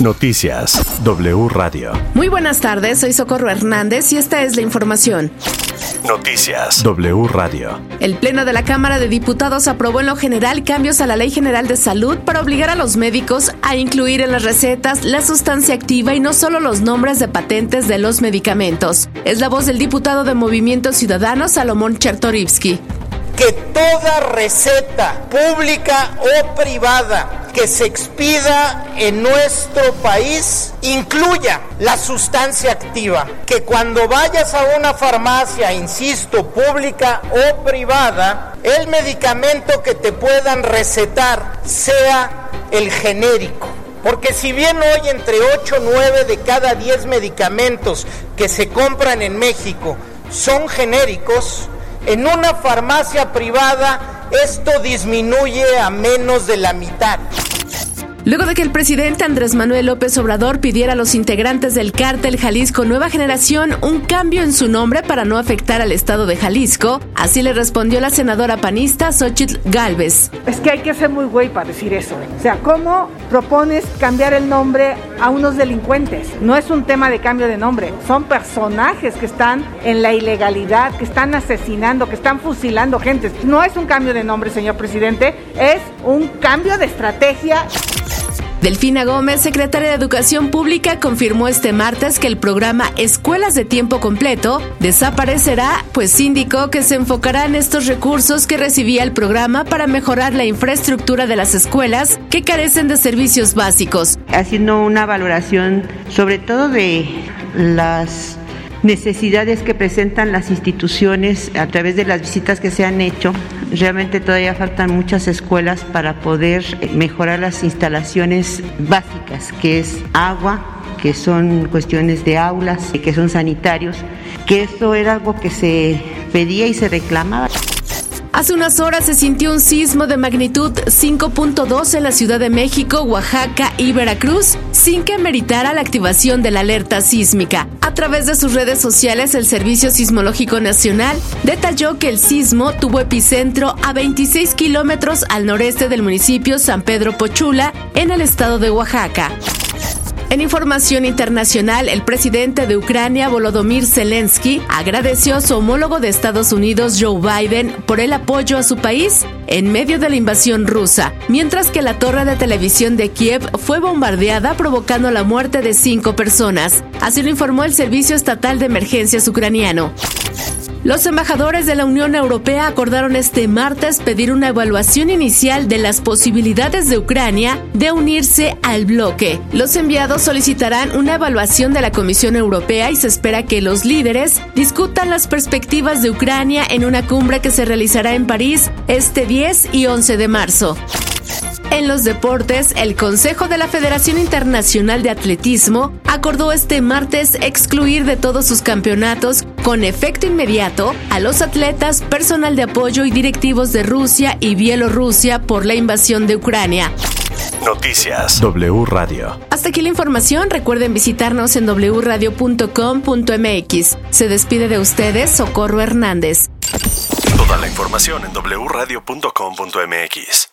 Noticias W Radio. Muy buenas tardes, soy Socorro Hernández y esta es la información. Noticias W Radio. El Pleno de la Cámara de Diputados aprobó en lo general cambios a la Ley General de Salud para obligar a los médicos a incluir en las recetas la sustancia activa y no solo los nombres de patentes de los medicamentos. Es la voz del diputado de Movimiento Ciudadano, Salomón Chertorivsky que toda receta pública o privada que se expida en nuestro país incluya la sustancia activa, que cuando vayas a una farmacia, insisto, pública o privada, el medicamento que te puedan recetar sea el genérico. Porque si bien hoy entre 8 o 9 de cada 10 medicamentos que se compran en México son genéricos, en una farmacia privada esto disminuye a menos de la mitad. Luego de que el presidente Andrés Manuel López Obrador pidiera a los integrantes del cártel Jalisco Nueva Generación un cambio en su nombre para no afectar al estado de Jalisco, así le respondió la senadora panista Xochitl Galvez. Es que hay que ser muy güey para decir eso. O sea, ¿cómo propones cambiar el nombre a unos delincuentes? No es un tema de cambio de nombre, son personajes que están en la ilegalidad, que están asesinando, que están fusilando gente. No es un cambio de nombre, señor presidente, es un cambio de estrategia. Delfina Gómez, secretaria de Educación Pública, confirmó este martes que el programa Escuelas de Tiempo Completo desaparecerá, pues indicó que se enfocará en estos recursos que recibía el programa para mejorar la infraestructura de las escuelas que carecen de servicios básicos. Haciendo una valoración sobre todo de las necesidades que presentan las instituciones a través de las visitas que se han hecho. Realmente todavía faltan muchas escuelas para poder mejorar las instalaciones básicas, que es agua, que son cuestiones de aulas, que son sanitarios, que eso era algo que se pedía y se reclamaba. Hace unas horas se sintió un sismo de magnitud 5.2 en la Ciudad de México, Oaxaca y Veracruz, sin que meritara la activación de la alerta sísmica. A través de sus redes sociales, el Servicio Sismológico Nacional detalló que el sismo tuvo epicentro a 26 kilómetros al noreste del municipio San Pedro Pochula, en el estado de Oaxaca. En información internacional, el presidente de Ucrania, Volodymyr Zelensky, agradeció a su homólogo de Estados Unidos, Joe Biden, por el apoyo a su país en medio de la invasión rusa, mientras que la torre de televisión de Kiev fue bombardeada provocando la muerte de cinco personas. Así lo informó el Servicio Estatal de Emergencias ucraniano. Los embajadores de la Unión Europea acordaron este martes pedir una evaluación inicial de las posibilidades de Ucrania de unirse al bloque. Los enviados solicitarán una evaluación de la Comisión Europea y se espera que los líderes discutan las perspectivas de Ucrania en una cumbre que se realizará en París este 10 y 11 de marzo. En los deportes, el Consejo de la Federación Internacional de Atletismo acordó este martes excluir de todos sus campeonatos con efecto inmediato a los atletas, personal de apoyo y directivos de Rusia y Bielorrusia por la invasión de Ucrania. Noticias W Radio. Hasta aquí la información. Recuerden visitarnos en wradio.com.mx. Se despide de ustedes Socorro Hernández. Toda la información en wradio.com.mx.